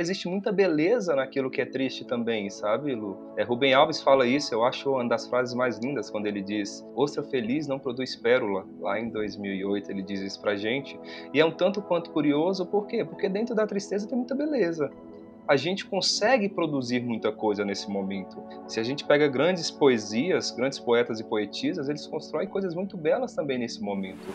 Existe muita beleza naquilo que é triste também, sabe, Lu? É, Rubem Alves fala isso, eu acho uma das frases mais lindas quando ele diz: Ostra feliz não produz pérola. Lá em 2008 ele diz isso pra gente. E é um tanto quanto curioso, por quê? Porque dentro da tristeza tem muita beleza a gente consegue produzir muita coisa nesse momento. Se a gente pega grandes poesias, grandes poetas e poetisas, eles constroem coisas muito belas também nesse momento.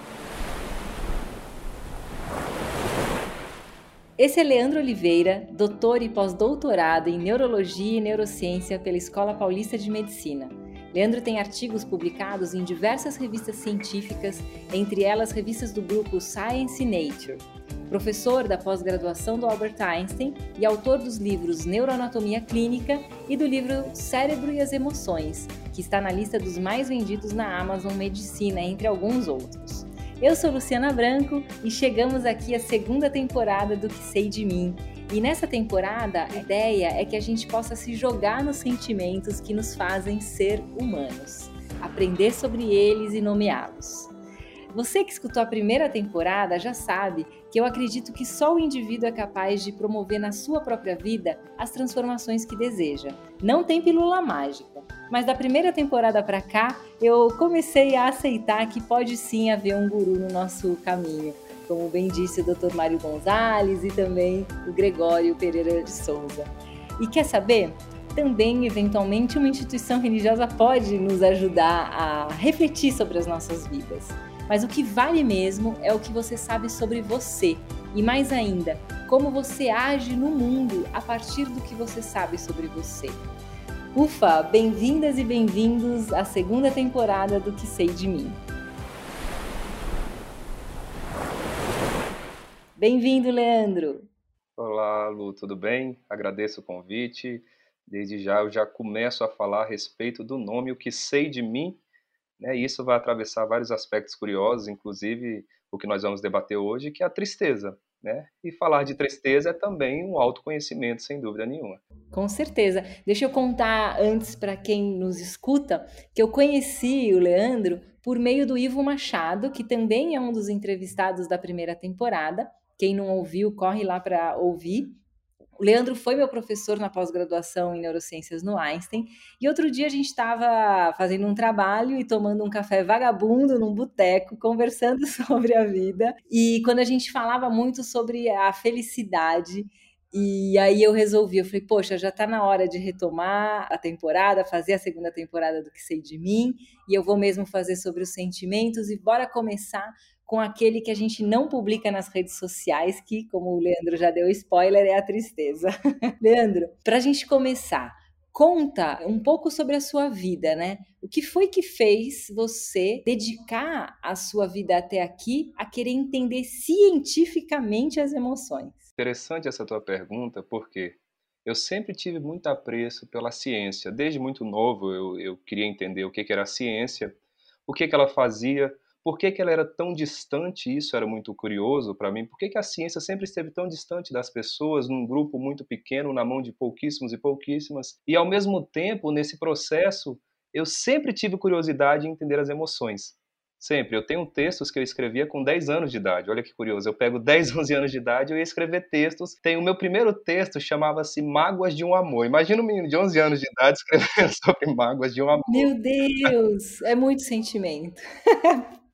Esse é Leandro Oliveira, doutor e pós-doutorado em Neurologia e Neurociência pela Escola Paulista de Medicina. Leandro tem artigos publicados em diversas revistas científicas, entre elas revistas do grupo Science e Nature professor da pós-graduação do Albert Einstein e autor dos livros Neuroanatomia Clínica e do livro Cérebro e as Emoções, que está na lista dos mais vendidos na Amazon Medicina, entre alguns outros. Eu sou Luciana Branco e chegamos aqui à segunda temporada do Que Sei de Mim. E nessa temporada, a ideia é que a gente possa se jogar nos sentimentos que nos fazem ser humanos, aprender sobre eles e nomeá-los. Você que escutou a primeira temporada já sabe que eu acredito que só o indivíduo é capaz de promover na sua própria vida as transformações que deseja. Não tem pílula mágica, mas da primeira temporada para cá eu comecei a aceitar que pode sim haver um guru no nosso caminho, como bem disse o Dr. Mário Gonzalez e também o Gregório Pereira de Souza. E quer saber? Também, eventualmente, uma instituição religiosa pode nos ajudar a refletir sobre as nossas vidas. Mas o que vale mesmo é o que você sabe sobre você e, mais ainda, como você age no mundo a partir do que você sabe sobre você. Ufa, bem-vindas e bem-vindos à segunda temporada do Que Sei de Mim. Bem-vindo, Leandro. Olá, Lu, tudo bem? Agradeço o convite. Desde já eu já começo a falar a respeito do nome O Que Sei de Mim né? Isso vai atravessar vários aspectos curiosos, inclusive o que nós vamos debater hoje, que é a tristeza. Né? E falar de tristeza é também um autoconhecimento, sem dúvida nenhuma. Com certeza. Deixa eu contar antes para quem nos escuta que eu conheci o Leandro por meio do Ivo Machado, que também é um dos entrevistados da primeira temporada. Quem não ouviu, corre lá para ouvir. O Leandro foi meu professor na pós-graduação em neurociências no Einstein. E outro dia a gente estava fazendo um trabalho e tomando um café vagabundo num boteco, conversando sobre a vida. E quando a gente falava muito sobre a felicidade, e aí eu resolvi, eu falei, poxa, já está na hora de retomar a temporada, fazer a segunda temporada do que sei de mim, e eu vou mesmo fazer sobre os sentimentos e bora começar com aquele que a gente não publica nas redes sociais, que, como o Leandro já deu spoiler, é a tristeza. Leandro, para a gente começar, conta um pouco sobre a sua vida, né? O que foi que fez você dedicar a sua vida até aqui a querer entender cientificamente as emoções? Interessante essa tua pergunta, porque eu sempre tive muito apreço pela ciência. Desde muito novo eu, eu queria entender o que, que era a ciência, o que, que ela fazia, por que, que ela era tão distante? Isso era muito curioso para mim. Por que, que a ciência sempre esteve tão distante das pessoas, num grupo muito pequeno, na mão de pouquíssimos e pouquíssimas? E ao mesmo tempo, nesse processo, eu sempre tive curiosidade em entender as emoções. Sempre. Eu tenho textos que eu escrevia com 10 anos de idade. Olha que curioso. Eu pego 10, 11 anos de idade e ia escrever textos. Tem o meu primeiro texto chamava-se Mágoas de um Amor. Imagina um menino de 11 anos de idade escrevendo sobre mágoas de um amor. Meu Deus, é muito sentimento.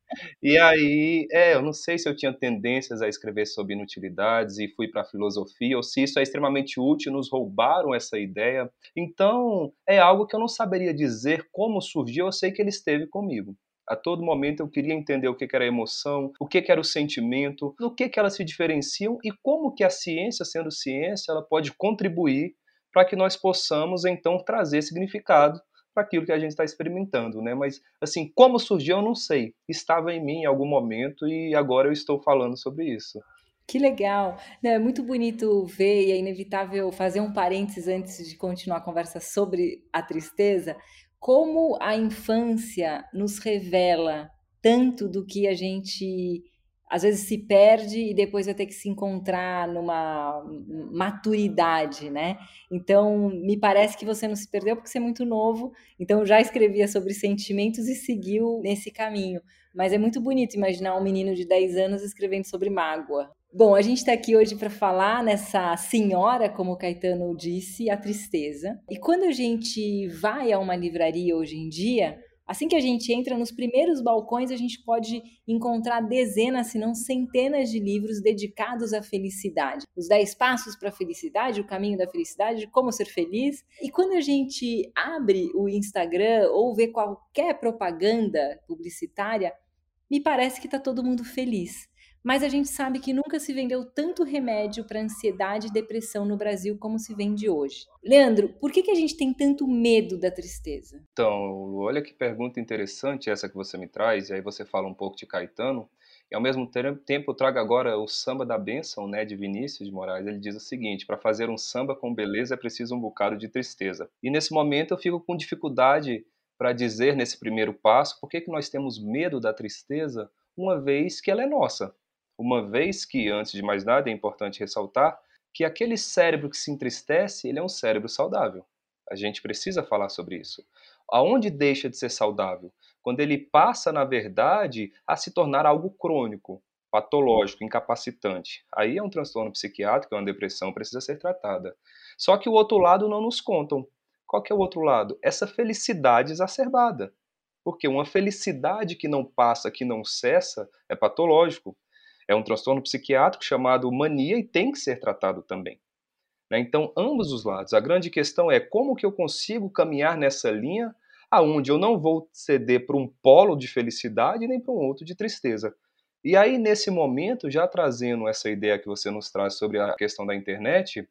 E aí, é, eu não sei se eu tinha tendências a escrever sobre inutilidades e fui para a filosofia, ou se isso é extremamente útil, nos roubaram essa ideia. Então, é algo que eu não saberia dizer como surgiu, eu sei que ele esteve comigo. A todo momento eu queria entender o que era emoção, o que era o sentimento, no que elas se diferenciam e como que a ciência, sendo ciência, ela pode contribuir para que nós possamos então trazer significado para aquilo que a gente está experimentando, né? Mas assim, como surgiu, eu não sei. Estava em mim em algum momento e agora eu estou falando sobre isso. Que legal! É muito bonito ver e é inevitável fazer um parênteses antes de continuar a conversa sobre a tristeza. Como a infância nos revela tanto do que a gente às vezes se perde e depois vai ter que se encontrar numa maturidade, né? Então, me parece que você não se perdeu porque você é muito novo, então já escrevia sobre sentimentos e seguiu nesse caminho. Mas é muito bonito imaginar um menino de 10 anos escrevendo sobre mágoa. Bom, a gente está aqui hoje para falar nessa senhora, como o Caetano disse, a tristeza. E quando a gente vai a uma livraria hoje em dia, Assim que a gente entra nos primeiros balcões, a gente pode encontrar dezenas, se não centenas de livros dedicados à felicidade. Os 10 passos para a felicidade, o caminho da felicidade, como ser feliz. E quando a gente abre o Instagram ou vê qualquer propaganda publicitária, me parece que está todo mundo feliz. Mas a gente sabe que nunca se vendeu tanto remédio para ansiedade e depressão no Brasil como se vende hoje. Leandro, por que, que a gente tem tanto medo da tristeza? Então, olha que pergunta interessante essa que você me traz, e aí você fala um pouco de Caetano, e ao mesmo tempo eu trago agora o samba da bênção, né, de Vinícius de Moraes. Ele diz o seguinte: para fazer um samba com beleza é preciso um bocado de tristeza. E nesse momento eu fico com dificuldade para dizer nesse primeiro passo por que, que nós temos medo da tristeza, uma vez que ela é nossa uma vez que, antes de mais nada, é importante ressaltar que aquele cérebro que se entristece, ele é um cérebro saudável. A gente precisa falar sobre isso. Aonde deixa de ser saudável? Quando ele passa, na verdade, a se tornar algo crônico, patológico, incapacitante. Aí é um transtorno psiquiátrico, é uma depressão, precisa ser tratada. Só que o outro lado não nos contam. Qual que é o outro lado? Essa felicidade exacerbada. Porque uma felicidade que não passa, que não cessa, é patológico. É um transtorno psiquiátrico chamado mania e tem que ser tratado também. Né? Então, ambos os lados. A grande questão é como que eu consigo caminhar nessa linha aonde eu não vou ceder para um polo de felicidade nem para um outro de tristeza. E aí, nesse momento, já trazendo essa ideia que você nos traz sobre a questão da internet,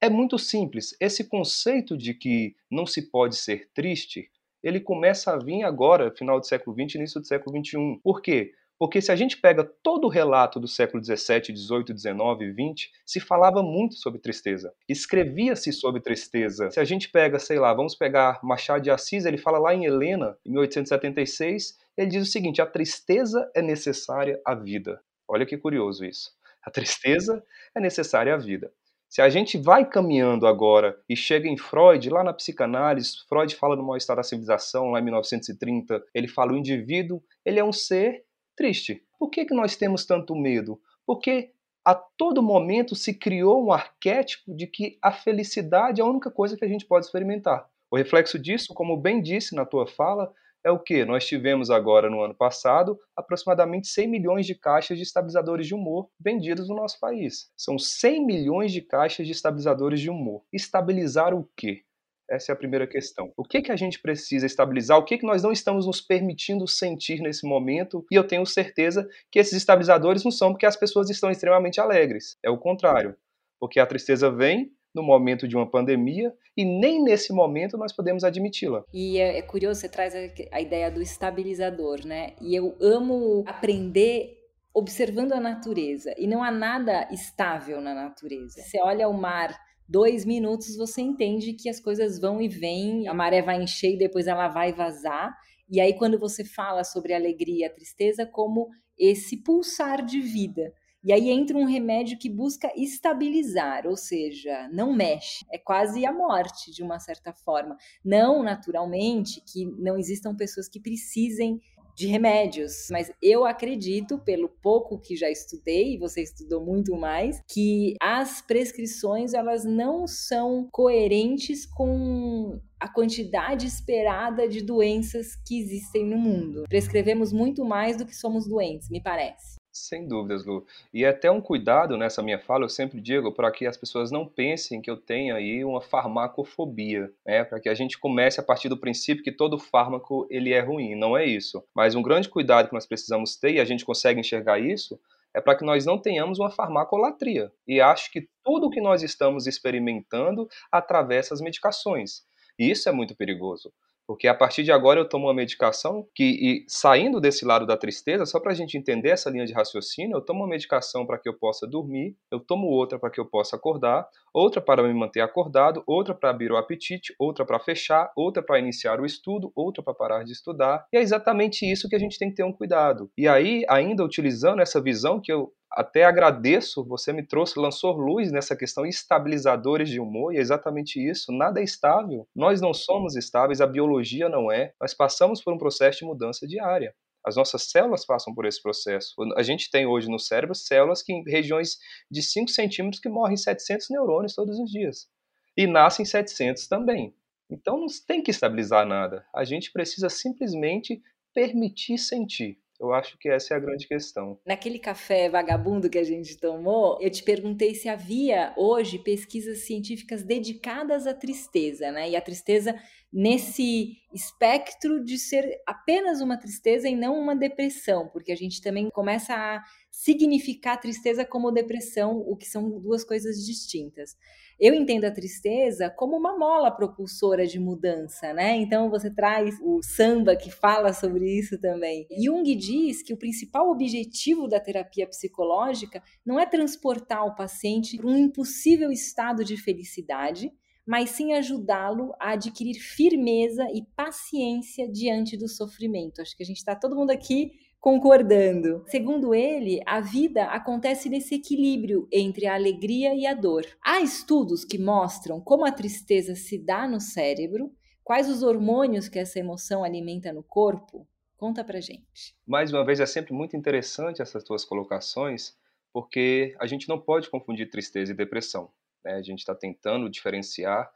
é muito simples. Esse conceito de que não se pode ser triste, ele começa a vir agora, final do século XX, início do século XXI. Por quê? Porque se a gente pega todo o relato do século 17, 18, 19 e 20, se falava muito sobre tristeza. Escrevia-se sobre tristeza. Se a gente pega, sei lá, vamos pegar Machado de Assis, ele fala lá em Helena, em 1876, ele diz o seguinte: a tristeza é necessária à vida. Olha que curioso isso. A tristeza é necessária à vida. Se a gente vai caminhando agora e chega em Freud, lá na psicanálise, Freud fala no mal-estar da civilização, lá em 1930, ele fala o indivíduo, ele é um ser triste. Por que, que nós temos tanto medo? Porque a todo momento se criou um arquétipo de que a felicidade é a única coisa que a gente pode experimentar. O reflexo disso, como bem disse na tua fala, é o que? Nós tivemos agora, no ano passado, aproximadamente 100 milhões de caixas de estabilizadores de humor vendidos no nosso país. São 100 milhões de caixas de estabilizadores de humor. Estabilizar o quê? Essa é a primeira questão. O que, que a gente precisa estabilizar? O que, que nós não estamos nos permitindo sentir nesse momento? E eu tenho certeza que esses estabilizadores não são porque as pessoas estão extremamente alegres. É o contrário. Porque a tristeza vem no momento de uma pandemia e nem nesse momento nós podemos admiti-la. E é, é, curioso, você traz a, a ideia do estabilizador, né? E eu amo aprender observando a natureza. E não há nada estável na natureza. Você olha o mar dois minutos você entende que as coisas vão e vêm, a maré vai encher e depois ela vai vazar. E aí, quando você fala sobre a alegria e a tristeza, como esse pulsar de vida. E aí entra um remédio que busca estabilizar, ou seja, não mexe. É quase a morte, de uma certa forma. Não, naturalmente, que não existam pessoas que precisem de remédios, mas eu acredito, pelo pouco que já estudei, e você estudou muito mais, que as prescrições elas não são coerentes com a quantidade esperada de doenças que existem no mundo. Prescrevemos muito mais do que somos doentes, me parece. Sem dúvidas, Lu. E é até um cuidado nessa minha fala, eu sempre digo, para que as pessoas não pensem que eu tenho aí uma farmacofobia, né? Para que a gente comece a partir do princípio que todo fármaco ele é ruim. Não é isso. Mas um grande cuidado que nós precisamos ter, e a gente consegue enxergar isso, é para que nós não tenhamos uma farmacolatria. E acho que tudo que nós estamos experimentando atravessa as medicações. E isso é muito perigoso. Porque a partir de agora eu tomo uma medicação que, e saindo desse lado da tristeza, só para a gente entender essa linha de raciocínio, eu tomo uma medicação para que eu possa dormir, eu tomo outra para que eu possa acordar, outra para me manter acordado, outra para abrir o apetite, outra para fechar, outra para iniciar o estudo, outra para parar de estudar. E é exatamente isso que a gente tem que ter um cuidado. E aí, ainda utilizando essa visão que eu até agradeço, você me trouxe, lançou luz nessa questão estabilizadores de humor, e é exatamente isso. Nada é estável. Nós não somos estáveis, a biologia não é. Nós passamos por um processo de mudança diária. As nossas células passam por esse processo. A gente tem hoje no cérebro células que em regiões de 5 centímetros que morrem 700 neurônios todos os dias. E nascem 700 também. Então não tem que estabilizar nada. A gente precisa simplesmente permitir sentir. Eu acho que essa é a grande questão. Naquele café vagabundo que a gente tomou, eu te perguntei se havia hoje pesquisas científicas dedicadas à tristeza, né? E a tristeza nesse espectro de ser apenas uma tristeza e não uma depressão, porque a gente também começa a significar tristeza como depressão, o que são duas coisas distintas. Eu entendo a tristeza como uma mola propulsora de mudança, né? Então você traz o samba que fala sobre isso também. Jung diz que o principal objetivo da terapia psicológica não é transportar o paciente para um impossível estado de felicidade, mas sim ajudá-lo a adquirir firmeza e paciência diante do sofrimento. Acho que a gente está todo mundo aqui concordando. Segundo ele, a vida acontece nesse equilíbrio entre a alegria e a dor. Há estudos que mostram como a tristeza se dá no cérebro, quais os hormônios que essa emoção alimenta no corpo. Conta pra gente. Mais uma vez, é sempre muito interessante essas tuas colocações, porque a gente não pode confundir tristeza e depressão. Né? A gente está tentando diferenciar,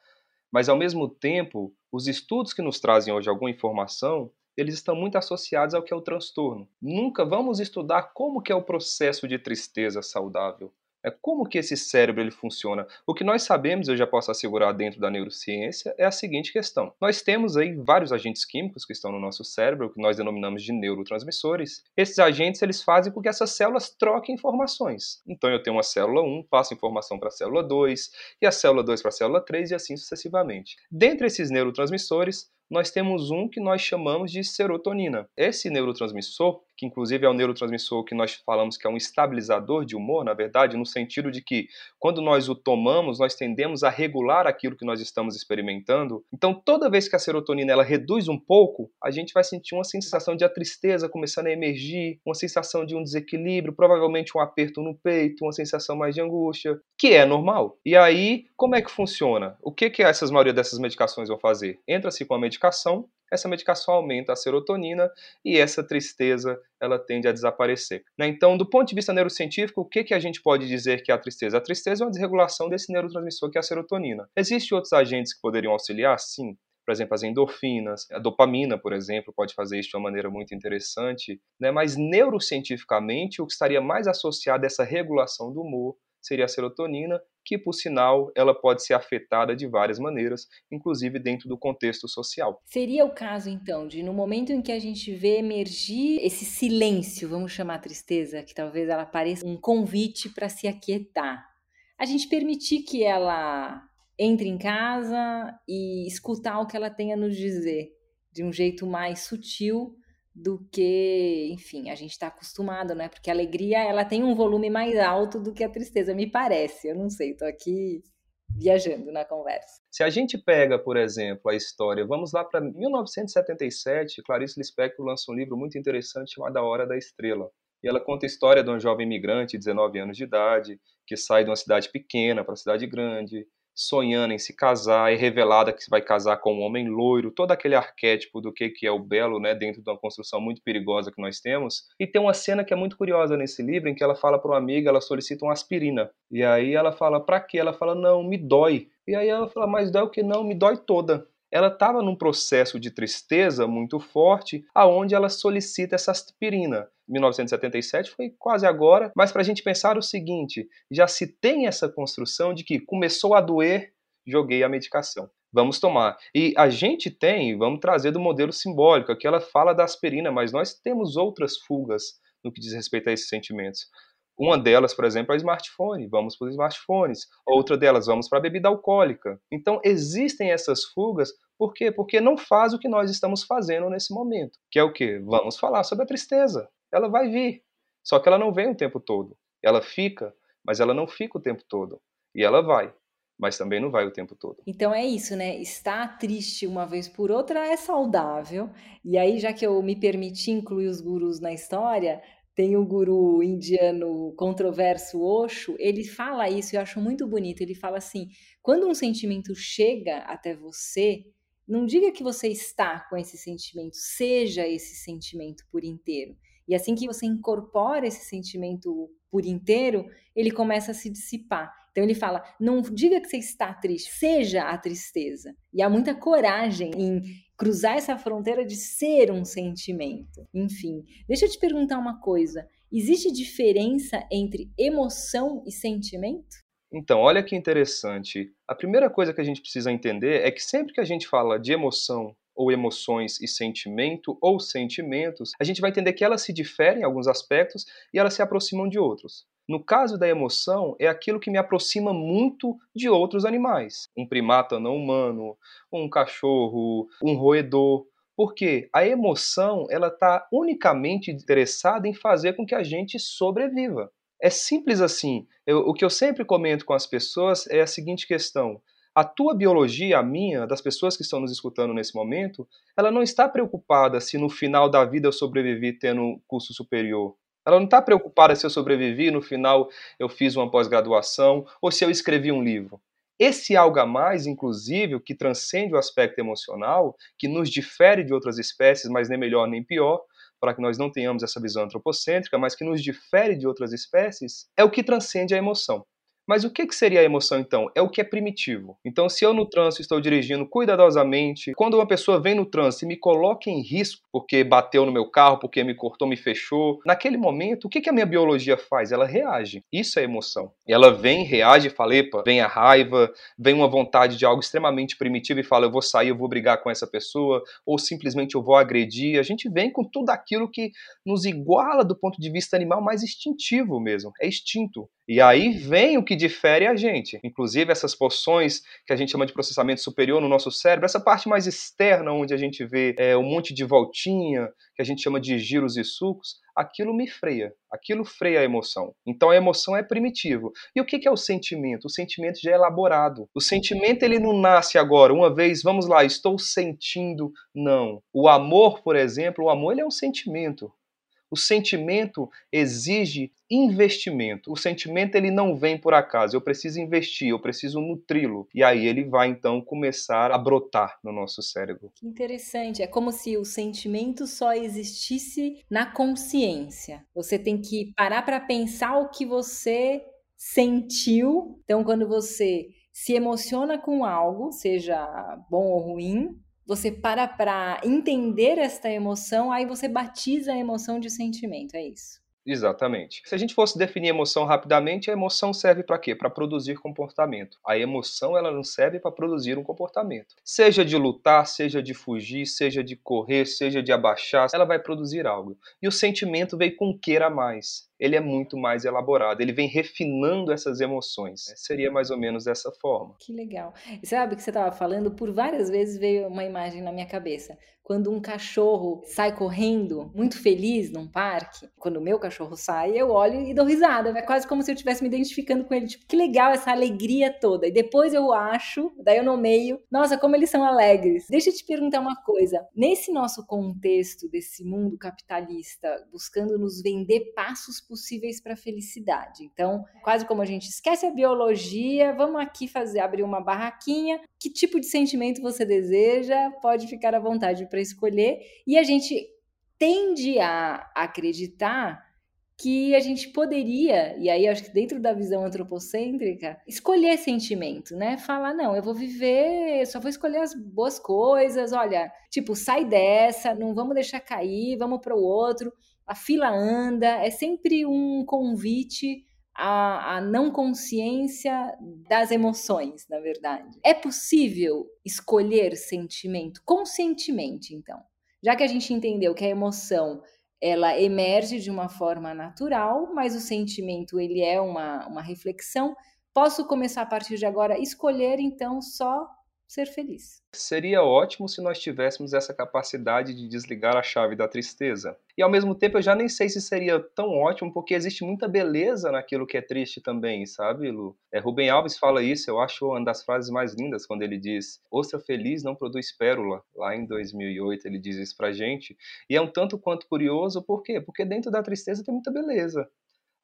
mas ao mesmo tempo, os estudos que nos trazem hoje alguma informação eles estão muito associados ao que é o transtorno. Nunca vamos estudar como que é o processo de tristeza saudável. É como que esse cérebro ele funciona. O que nós sabemos, eu já posso assegurar dentro da neurociência, é a seguinte questão. Nós temos aí vários agentes químicos que estão no nosso cérebro, que nós denominamos de neurotransmissores. Esses agentes eles fazem com que essas células troquem informações. Então eu tenho uma célula 1, passo informação para a célula 2, e a célula 2 para a célula 3 e assim sucessivamente. Dentre esses neurotransmissores, nós temos um que nós chamamos de serotonina. Esse neurotransmissor, que inclusive é o neurotransmissor que nós falamos que é um estabilizador de humor, na verdade, no sentido de que quando nós o tomamos, nós tendemos a regular aquilo que nós estamos experimentando. Então, toda vez que a serotonina ela reduz um pouco, a gente vai sentir uma sensação de tristeza começando a emergir, uma sensação de um desequilíbrio, provavelmente um aperto no peito, uma sensação mais de angústia, que é normal. E aí, como é que funciona? O que que essas maioria dessas medicações vão fazer? Entra-se com a medicação, essa medicação aumenta a serotonina e essa tristeza ela tende a desaparecer. Né? Então, do ponto de vista neurocientífico, o que, que a gente pode dizer que é a tristeza? A tristeza é uma desregulação desse neurotransmissor que é a serotonina. Existem outros agentes que poderiam auxiliar? Sim. Por exemplo, as endorfinas, a dopamina, por exemplo, pode fazer isso de uma maneira muito interessante, né? mas neurocientificamente o que estaria mais associado a essa regulação do humor seria a serotonina, que por sinal ela pode ser afetada de várias maneiras, inclusive dentro do contexto social. Seria o caso então de no momento em que a gente vê emergir esse silêncio, vamos chamar tristeza, que talvez ela pareça um convite para se aquietar, a gente permitir que ela entre em casa e escutar o que ela tenha a nos dizer de um jeito mais sutil do que, enfim, a gente está acostumado, né? Porque a alegria ela tem um volume mais alto do que a tristeza, me parece. Eu não sei, estou aqui viajando na conversa. Se a gente pega, por exemplo, a história, vamos lá para 1977, Clarice Lispector lança um livro muito interessante chamado A Hora da Estrela. E ela conta a história de um jovem imigrante de 19 anos de idade que sai de uma cidade pequena para uma cidade grande, sonhando em se casar, é revelada que vai casar com um homem loiro, todo aquele arquétipo do que, que é o belo, né, dentro de uma construção muito perigosa que nós temos. E tem uma cena que é muito curiosa nesse livro, em que ela fala para uma amiga, ela solicita uma aspirina. E aí ela fala, para quê? Ela fala, não, me dói. E aí ela fala, mas dói o que não? Me dói toda ela estava num processo de tristeza muito forte, aonde ela solicita essa aspirina. 1977 foi quase agora, mas para a gente pensar o seguinte: já se tem essa construção de que começou a doer, joguei a medicação. Vamos tomar. E a gente tem, vamos trazer do modelo simbólico, que ela fala da aspirina, mas nós temos outras fugas no que diz respeito a esses sentimentos. Uma delas, por exemplo, é o smartphone. Vamos para os smartphones. Outra delas, vamos para a bebida alcoólica. Então, existem essas fugas. Por quê? Porque não faz o que nós estamos fazendo nesse momento. Que é o quê? Vamos falar sobre a tristeza. Ela vai vir. Só que ela não vem o tempo todo. Ela fica, mas ela não fica o tempo todo. E ela vai mas também não vai o tempo todo. Então é isso, né? Estar triste uma vez por outra é saudável. E aí, já que eu me permiti incluir os gurus na história, tem o guru indiano controverso Osho, ele fala isso, eu acho muito bonito. Ele fala assim: quando um sentimento chega até você, Não diga que você está com esse sentimento, seja esse sentimento por inteiro. E assim que você incorpora esse sentimento por inteiro, ele começa a se dissipar. Então ele fala: não diga que você está triste, seja a tristeza. E há muita coragem em cruzar essa fronteira de ser um sentimento. Enfim, deixa eu te perguntar uma coisa: existe diferença entre emoção e sentimento? Então, olha que interessante. A primeira coisa que a gente precisa entender é que sempre que a gente fala de emoção ou emoções e sentimento ou sentimentos, a gente vai entender que elas se diferem em alguns aspectos e elas se aproximam de outros. No caso da emoção, é aquilo que me aproxima muito de outros animais. Um primata não humano, um cachorro, um roedor. Porque a emoção ela está unicamente interessada em fazer com que a gente sobreviva. É simples assim. Eu, o que eu sempre comento com as pessoas é a seguinte questão: a tua biologia, a minha, das pessoas que estão nos escutando nesse momento, ela não está preocupada se no final da vida eu sobrevivi tendo um curso superior. Ela não está preocupada se eu sobrevivi no final eu fiz uma pós-graduação ou se eu escrevi um livro. Esse algo a mais, inclusive, que transcende o aspecto emocional, que nos difere de outras espécies, mas nem melhor nem pior, para que nós não tenhamos essa visão antropocêntrica, mas que nos difere de outras espécies, é o que transcende a emoção. Mas o que, que seria a emoção então? É o que é primitivo. Então, se eu no trânsito estou dirigindo cuidadosamente, quando uma pessoa vem no trânsito e me coloca em risco porque bateu no meu carro, porque me cortou, me fechou, naquele momento, o que, que a minha biologia faz? Ela reage. Isso é emoção. Ela vem, reage e fala, epa, vem a raiva, vem uma vontade de algo extremamente primitivo e fala, eu vou sair, eu vou brigar com essa pessoa, ou simplesmente eu vou agredir. A gente vem com tudo aquilo que nos iguala do ponto de vista animal mais instintivo mesmo. É instinto. E aí vem o que difere a gente. Inclusive essas porções que a gente chama de processamento superior no nosso cérebro, essa parte mais externa onde a gente vê é, um monte de voltinha, que a gente chama de giros e sucos, aquilo me freia, aquilo freia a emoção. Então a emoção é primitivo. E o que é o sentimento? O sentimento já é elaborado. O sentimento ele não nasce agora, uma vez, vamos lá, estou sentindo, não. O amor, por exemplo, o amor ele é um sentimento. O sentimento exige investimento. O sentimento ele não vem por acaso. Eu preciso investir, eu preciso nutri-lo. E aí ele vai então começar a brotar no nosso cérebro. Que interessante. É como se o sentimento só existisse na consciência. Você tem que parar para pensar o que você sentiu. Então, quando você se emociona com algo, seja bom ou ruim, você para para entender esta emoção, aí você batiza a emoção de sentimento, é isso. Exatamente. Se a gente fosse definir emoção rapidamente, a emoção serve para quê? Para produzir comportamento. A emoção ela não serve para produzir um comportamento. Seja de lutar, seja de fugir, seja de correr, seja de abaixar, ela vai produzir algo. E o sentimento veio com queira mais ele é muito mais elaborado, ele vem refinando essas emoções. Seria mais ou menos dessa forma. Que legal. E sabe o que você estava falando? Por várias vezes veio uma imagem na minha cabeça. Quando um cachorro sai correndo, muito feliz num parque, quando o meu cachorro sai, eu olho e dou risada. É quase como se eu estivesse me identificando com ele. Tipo, que legal essa alegria toda. E depois eu acho, daí eu nomeio, nossa, como eles são alegres. Deixa eu te perguntar uma coisa. Nesse nosso contexto desse mundo capitalista, buscando nos vender passos possíveis para a felicidade. Então, quase como a gente esquece a biologia, vamos aqui fazer abrir uma barraquinha. Que tipo de sentimento você deseja? Pode ficar à vontade para escolher. E a gente tende a acreditar que a gente poderia, e aí acho que dentro da visão antropocêntrica, escolher sentimento, né? Falar, não, eu vou viver, só vou escolher as boas coisas, olha, tipo, sai dessa, não vamos deixar cair, vamos para o outro a fila anda, é sempre um convite à, à, não consciência das emoções, na verdade. É possível escolher sentimento conscientemente, então. Já que a gente entendeu que a emoção ela emerge de uma forma natural, mas o sentimento ele é uma, uma reflexão, posso começar a partir de agora escolher então só ser feliz. Seria ótimo se nós tivéssemos essa capacidade de desligar a chave da tristeza. E ao mesmo tempo eu já nem sei se seria tão ótimo, porque existe muita beleza naquilo que é triste também, sabe, Lu? É, Rubem Alves fala isso, eu acho uma das frases mais lindas quando ele diz: Ostra feliz não produz pérola. Lá em 2008 ele diz isso pra gente. E é um tanto quanto curioso, por quê? Porque dentro da tristeza tem muita beleza.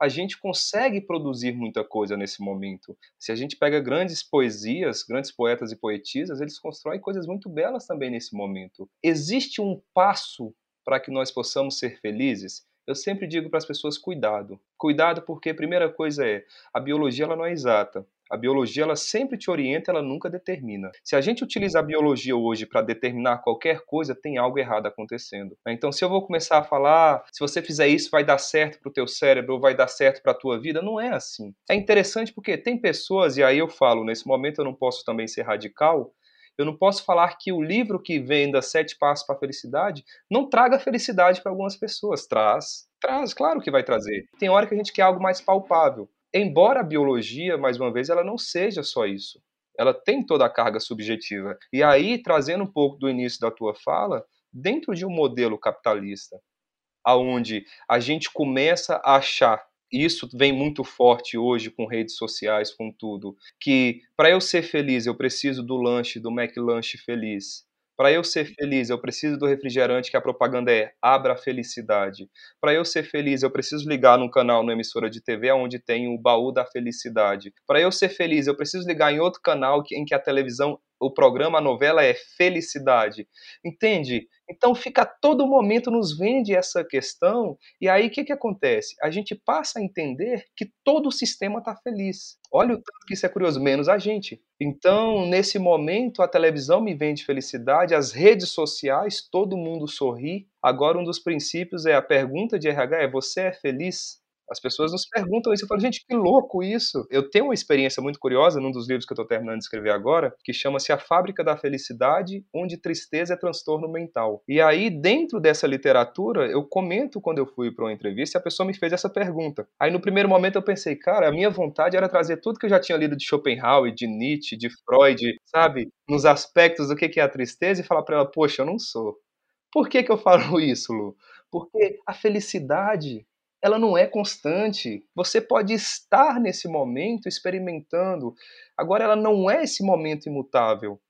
A gente consegue produzir muita coisa nesse momento. Se a gente pega grandes poesias, grandes poetas e poetisas, eles constroem coisas muito belas também nesse momento. Existe um passo para que nós possamos ser felizes? Eu sempre digo para as pessoas cuidado. Cuidado porque a primeira coisa é, a biologia ela não é exata. A biologia ela sempre te orienta, ela nunca determina. Se a gente utiliza a biologia hoje para determinar qualquer coisa, tem algo errado acontecendo. Então, se eu vou começar a falar, se você fizer isso vai dar certo para o teu cérebro ou vai dar certo para a tua vida, não é assim. É interessante porque tem pessoas e aí eu falo, nesse momento eu não posso também ser radical, eu não posso falar que o livro que venda Sete Passos para a Felicidade não traga felicidade para algumas pessoas. Traz, traz, claro que vai trazer. Tem hora que a gente quer algo mais palpável. Embora a biologia, mais uma vez, ela não seja só isso. Ela tem toda a carga subjetiva. E aí, trazendo um pouco do início da tua fala, dentro de um modelo capitalista, aonde a gente começa a achar isso vem muito forte hoje com redes sociais, com tudo, que para eu ser feliz eu preciso do lanche, do McLanche feliz. Para eu ser feliz, eu preciso do refrigerante que a propaganda é abra a felicidade. Para eu ser feliz, eu preciso ligar num canal, numa emissora de TV, onde tem o baú da felicidade. Para eu ser feliz, eu preciso ligar em outro canal em que a televisão o programa, a novela é felicidade. Entende? Então fica a todo momento nos vende essa questão e aí o que, que acontece? A gente passa a entender que todo o sistema está feliz. Olha o tanto que isso é curioso, menos a gente. Então, nesse momento, a televisão me vende felicidade, as redes sociais, todo mundo sorri. Agora, um dos princípios é a pergunta de RH é: você é feliz? As pessoas nos perguntam isso. Eu falo, gente, que louco isso. Eu tenho uma experiência muito curiosa num dos livros que eu estou terminando de escrever agora, que chama-se A Fábrica da Felicidade, onde tristeza é transtorno mental. E aí, dentro dessa literatura, eu comento quando eu fui para uma entrevista e a pessoa me fez essa pergunta. Aí, no primeiro momento, eu pensei, cara, a minha vontade era trazer tudo que eu já tinha lido de Schopenhauer, de Nietzsche, de Freud, sabe? Nos aspectos do que é a tristeza e falar para ela, poxa, eu não sou. Por que, que eu falo isso, Lu? Porque a felicidade ela não é constante. Você pode estar nesse momento experimentando, agora ela não é esse momento imutável.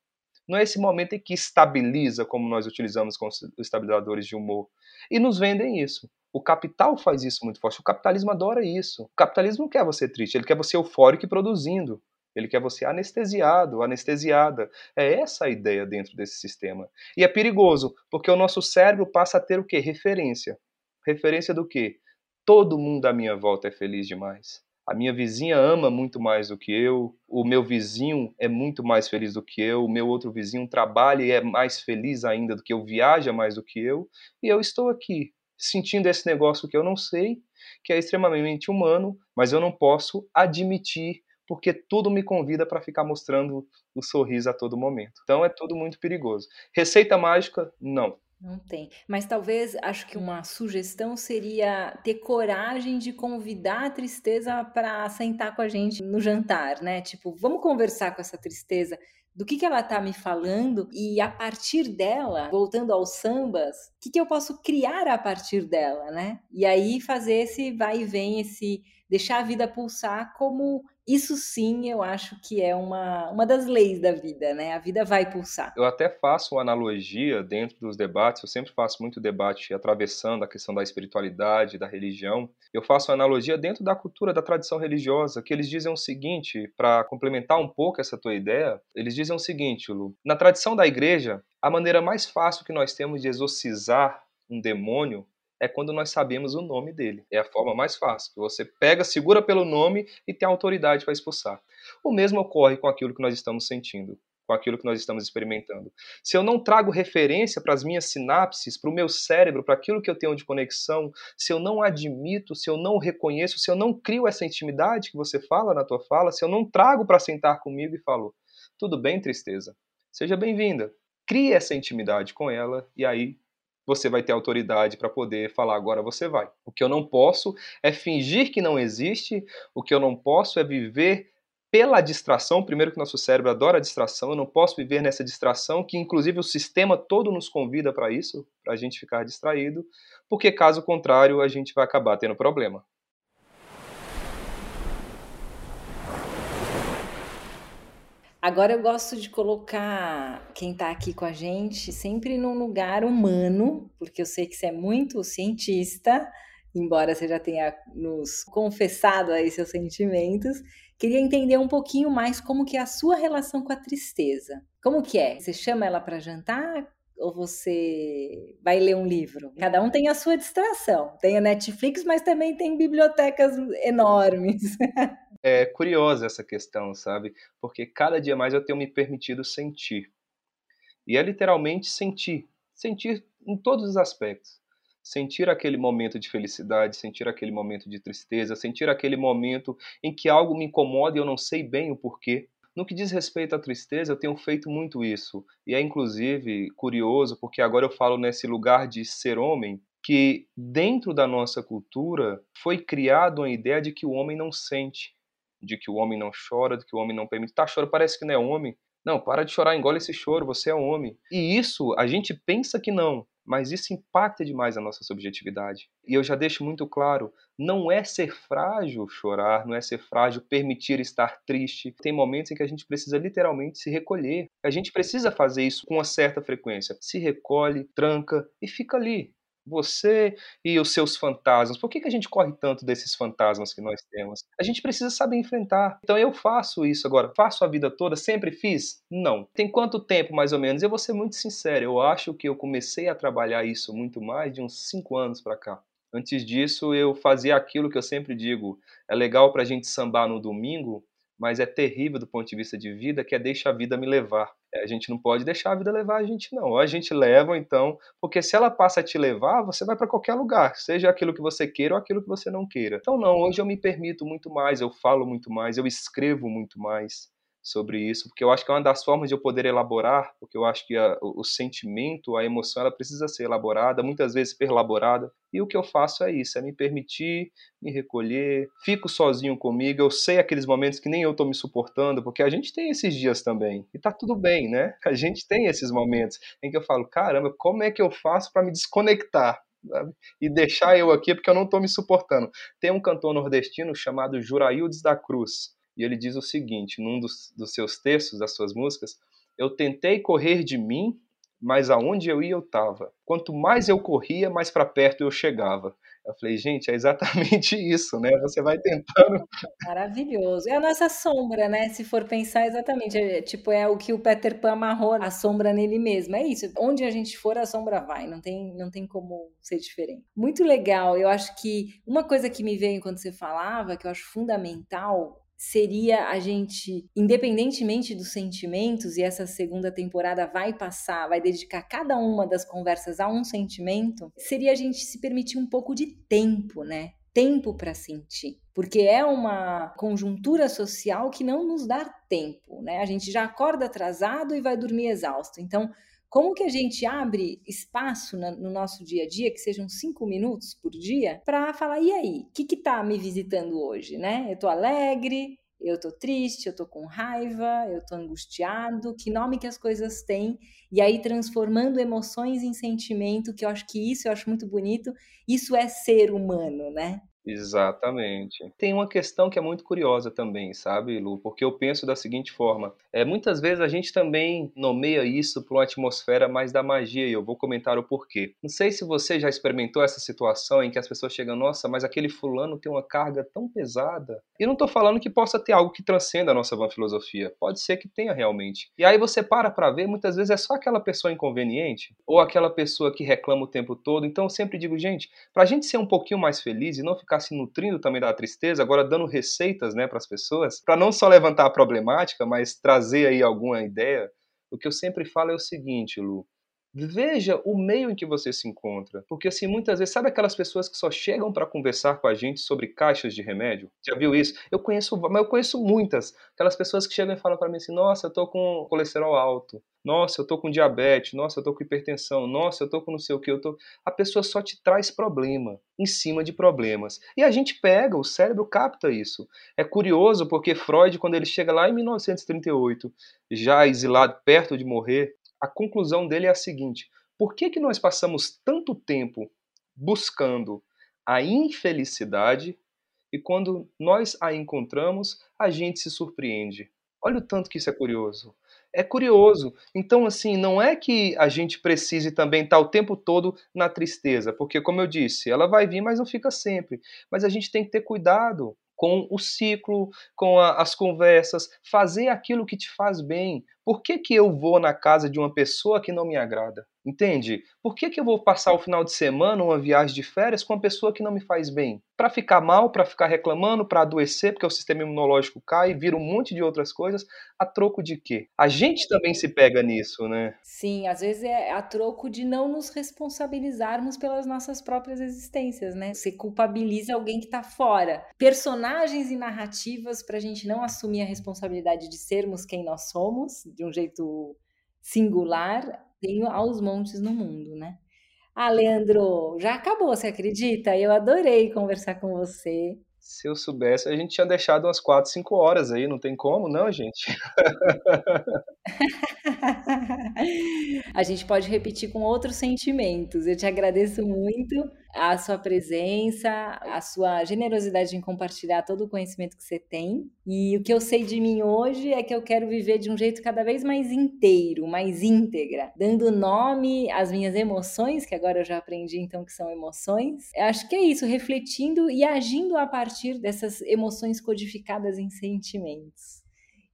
Não é esse momento em que estabiliza, como nós utilizamos com os estabilizadores de humor. E nos vendem isso. O capital faz isso muito forte. O capitalismo adora isso. O capitalismo não quer você triste, ele quer você eufórico e produzindo. Ele quer você anestesiado, anestesiada. É essa a ideia dentro desse sistema. E é perigoso, porque o nosso cérebro passa a ter o quê? Referência. Referência do quê? Todo mundo à minha volta é feliz demais. A minha vizinha ama muito mais do que eu, o meu vizinho é muito mais feliz do que eu, o meu outro vizinho trabalha e é mais feliz ainda do que eu, viaja mais do que eu, e eu estou aqui sentindo esse negócio que eu não sei, que é extremamente humano, mas eu não posso admitir porque tudo me convida para ficar mostrando o sorriso a todo momento. Então é tudo muito perigoso. Receita mágica? Não. Não tem. Mas talvez acho que uma sugestão seria ter coragem de convidar a tristeza para sentar com a gente no jantar, né? Tipo, vamos conversar com essa tristeza. Do que, que ela tá me falando e a partir dela, voltando aos sambas, o que, que eu posso criar a partir dela, né? E aí fazer esse vai e vem, esse deixar a vida pulsar como isso sim eu acho que é uma, uma das leis da vida, né? A vida vai pulsar. Eu até faço uma analogia dentro dos debates, eu sempre faço muito debate atravessando a questão da espiritualidade, da religião. Eu faço uma analogia dentro da cultura, da tradição religiosa, que eles dizem o seguinte, para complementar um pouco essa tua ideia, eles dizem o seguinte, Lu, na tradição da igreja, a maneira mais fácil que nós temos de exorcizar um demônio é quando nós sabemos o nome dele. É a forma mais fácil. Você pega, segura pelo nome e tem autoridade para expulsar. O mesmo ocorre com aquilo que nós estamos sentindo, com aquilo que nós estamos experimentando. Se eu não trago referência para as minhas sinapses, para o meu cérebro, para aquilo que eu tenho de conexão, se eu não admito, se eu não reconheço, se eu não crio essa intimidade que você fala na tua fala, se eu não trago para sentar comigo e falo, tudo bem, tristeza? Seja bem-vinda. Crie essa intimidade com ela e aí você vai ter autoridade para poder falar agora você vai. O que eu não posso é fingir que não existe, o que eu não posso é viver pela distração, primeiro que nosso cérebro adora a distração, eu não posso viver nessa distração, que inclusive o sistema todo nos convida para isso, para a gente ficar distraído, porque caso contrário a gente vai acabar tendo problema. Agora eu gosto de colocar quem está aqui com a gente sempre num lugar humano, porque eu sei que você é muito cientista, embora você já tenha nos confessado aí seus sentimentos, queria entender um pouquinho mais como que é a sua relação com a tristeza. Como que é? Você chama ela para jantar? ou você vai ler um livro? Cada um tem a sua distração. Tem a Netflix, mas também tem bibliotecas enormes. É curiosa essa questão, sabe? Porque cada dia mais eu tenho me permitido sentir. E é literalmente sentir. Sentir em todos os aspectos. Sentir aquele momento de felicidade, sentir aquele momento de tristeza, sentir aquele momento em que algo me incomoda e eu não sei bem o porquê. No que diz respeito à tristeza, eu tenho feito muito isso. E é inclusive curioso, porque agora eu falo nesse lugar de ser homem, que dentro da nossa cultura foi criado a ideia de que o homem não sente, de que o homem não chora, de que o homem não permite. Tá chorando, parece que não é homem. Não, para de chorar, engole esse choro, você é homem. E isso a gente pensa que não, mas isso impacta demais a nossa subjetividade. E eu já deixo muito claro: não é ser frágil chorar, não é ser frágil permitir estar triste. Tem momentos em que a gente precisa literalmente se recolher. A gente precisa fazer isso com uma certa frequência. Se recolhe, tranca e fica ali, você e os seus fantasmas. Por que, que a gente corre tanto desses fantasmas que nós temos? A gente precisa saber enfrentar. Então eu faço isso agora. Faço a vida toda? Sempre fiz? Não. Tem quanto tempo, mais ou menos? Eu vou ser muito sincero. Eu acho que eu comecei a trabalhar isso muito mais de uns cinco anos para cá. Antes disso, eu fazia aquilo que eu sempre digo: é legal para a gente sambar no domingo, mas é terrível do ponto de vista de vida, que é deixa a vida me levar. A gente não pode deixar a vida levar a gente, não. Ou a gente leva, então, porque se ela passa a te levar, você vai para qualquer lugar, seja aquilo que você queira ou aquilo que você não queira. Então, não, hoje eu me permito muito mais, eu falo muito mais, eu escrevo muito mais sobre isso, porque eu acho que é uma das formas de eu poder elaborar, porque eu acho que a, o, o, sentimento, a emoção, ela precisa ser elaborada, muitas vezes perlaborada, e o que eu faço é isso, é me permitir, me recolher, fico sozinho comigo, eu sei aqueles momentos que nem eu estou me suportando, porque a gente tem esses dias também, e tá tudo bem, né? A gente tem esses momentos em que eu falo, caramba, como é que eu faço para me desconectar? Sabe? e deixar eu aqui porque eu não estou me suportando. Tem um cantor nordestino chamado Juraildes da Cruz e ele diz o seguinte, num dos, dos seus textos, das suas músicas, eu tentei correr de mim, mas aonde eu ia eu estava. Quanto mais eu corria, mais para perto eu chegava. Eu falei, gente, é exatamente isso, né? Você vai tentando. Maravilhoso. É a nossa sombra, né? Se for pensar exatamente, é, tipo, é o que o Peter Pan amarrou a sombra nele mesmo. É isso. Onde a gente for, a sombra vai. Não tem, não tem como ser diferente. Muito legal. Eu acho que uma coisa que me veio enquanto você falava, que eu acho fundamental, seria a gente, independentemente dos sentimentos, e essa segunda temporada vai passar, vai dedicar cada uma das conversas a um sentimento, seria a gente se permitir um pouco de tempo, né? Tempo para sentir, porque é uma conjuntura social que não nos dá tempo, né? A gente já acorda atrasado e vai dormir exausto. Então, como que a gente abre espaço no nosso dia a dia, que sejam cinco minutos por dia, para falar, e aí, o que que tá me visitando hoje, né? Eu tô alegre, eu tô triste, eu tô com raiva, eu tô angustiado, que nome que as coisas têm, e aí transformando emoções em sentimento, que eu acho que isso eu acho muito bonito, isso é ser humano, né? Exatamente. Tem uma questão que é muito curiosa também, sabe, Lu? Porque eu penso da seguinte forma: é, muitas vezes a gente também nomeia isso por uma atmosfera mais da magia, e eu vou comentar o porquê. Não sei se você já experimentou essa situação em que as pessoas chegam, nossa, mas aquele fulano tem uma carga tão pesada. E não estou falando que possa ter algo que transcenda a nossa van filosofia. Pode ser que tenha realmente. E aí você para para ver, muitas vezes é só aquela pessoa inconveniente, ou aquela pessoa que reclama o tempo todo. Então eu sempre digo, gente, para a gente ser um pouquinho mais feliz e não ficar ficar se nutrindo também da tristeza, agora dando receitas né, para as pessoas, para não só levantar a problemática, mas trazer aí alguma ideia. O que eu sempre falo é o seguinte, Lu, veja o meio em que você se encontra. Porque, assim, muitas vezes, sabe aquelas pessoas que só chegam para conversar com a gente sobre caixas de remédio? Já viu isso? Eu conheço, mas eu conheço muitas. Aquelas pessoas que chegam e falam para mim assim: nossa, eu tô com colesterol alto. Nossa, eu tô com diabetes. Nossa, eu tô com hipertensão. Nossa, eu tô com não sei o que. Eu tô... A pessoa só te traz problema em cima de problemas. E a gente pega, o cérebro capta isso. É curioso porque Freud, quando ele chega lá em 1938, já exilado, perto de morrer, a conclusão dele é a seguinte: por que, que nós passamos tanto tempo buscando a infelicidade e quando nós a encontramos, a gente se surpreende? Olha o tanto que isso é curioso. É curioso. Então, assim, não é que a gente precise também estar o tempo todo na tristeza, porque, como eu disse, ela vai vir, mas não fica sempre. Mas a gente tem que ter cuidado com o ciclo, com a, as conversas, fazer aquilo que te faz bem. Por que, que eu vou na casa de uma pessoa que não me agrada? Entende? Por que, que eu vou passar o final de semana, uma viagem de férias, com uma pessoa que não me faz bem? Para ficar mal, para ficar reclamando, para adoecer, porque o sistema imunológico cai, vira um monte de outras coisas, a troco de quê? A gente também se pega nisso, né? Sim, às vezes é a troco de não nos responsabilizarmos pelas nossas próprias existências, né? Você culpabiliza alguém que está fora. Personagens e narrativas para a gente não assumir a responsabilidade de sermos quem nós somos, de um jeito singular, tenho aos montes no mundo, né? Ah, Leandro, já acabou, você acredita? Eu adorei conversar com você. Se eu soubesse, a gente tinha deixado umas 4, 5 horas aí, não tem como, não, gente? a gente pode repetir com outros sentimentos. Eu te agradeço muito a sua presença, a sua generosidade em compartilhar todo o conhecimento que você tem. E o que eu sei de mim hoje é que eu quero viver de um jeito cada vez mais inteiro, mais íntegra, dando nome às minhas emoções, que agora eu já aprendi então que são emoções. Eu acho que é isso, refletindo e agindo a partir dessas emoções codificadas em sentimentos.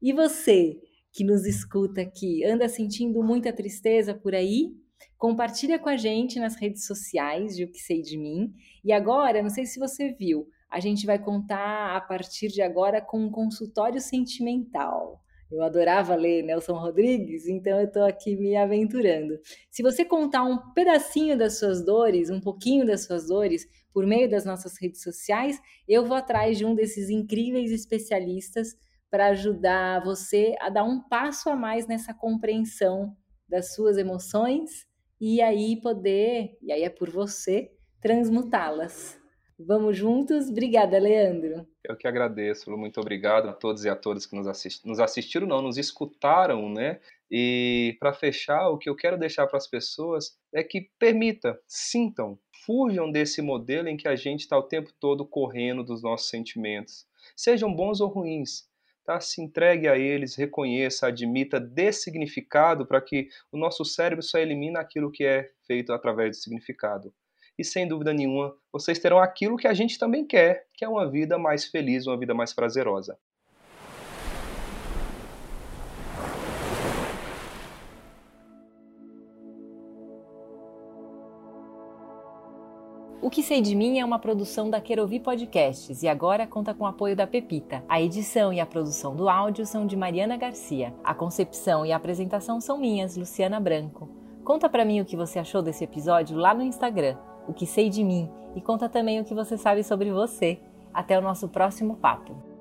E você, que nos escuta aqui, anda sentindo muita tristeza por aí? Compartilha com a gente nas redes sociais de O Que Sei de Mim. E agora, não sei se você viu, a gente vai contar a partir de agora com um consultório sentimental. Eu adorava ler Nelson Rodrigues, então eu estou aqui me aventurando. Se você contar um pedacinho das suas dores, um pouquinho das suas dores, por meio das nossas redes sociais, eu vou atrás de um desses incríveis especialistas para ajudar você a dar um passo a mais nessa compreensão das suas emoções e aí poder, e aí é por você, transmutá-las. Vamos juntos? Obrigada, Leandro. Eu que agradeço, muito obrigado a todos e a todas que nos, assist... nos assistiram, não, nos escutaram, né? E para fechar, o que eu quero deixar para as pessoas é que permita, sintam, fujam desse modelo em que a gente está o tempo todo correndo dos nossos sentimentos, sejam bons ou ruins. Tá? Se entregue a eles, reconheça, admita, dê significado para que o nosso cérebro só elimine aquilo que é feito através do significado. E sem dúvida nenhuma, vocês terão aquilo que a gente também quer, que é uma vida mais feliz, uma vida mais prazerosa. Que Sei de Mim é uma produção da Querovi Podcasts e agora conta com o apoio da Pepita. A edição e a produção do áudio são de Mariana Garcia. A concepção e a apresentação são minhas, Luciana Branco. Conta para mim o que você achou desse episódio lá no Instagram, o que sei de mim, e conta também o que você sabe sobre você. Até o nosso próximo papo.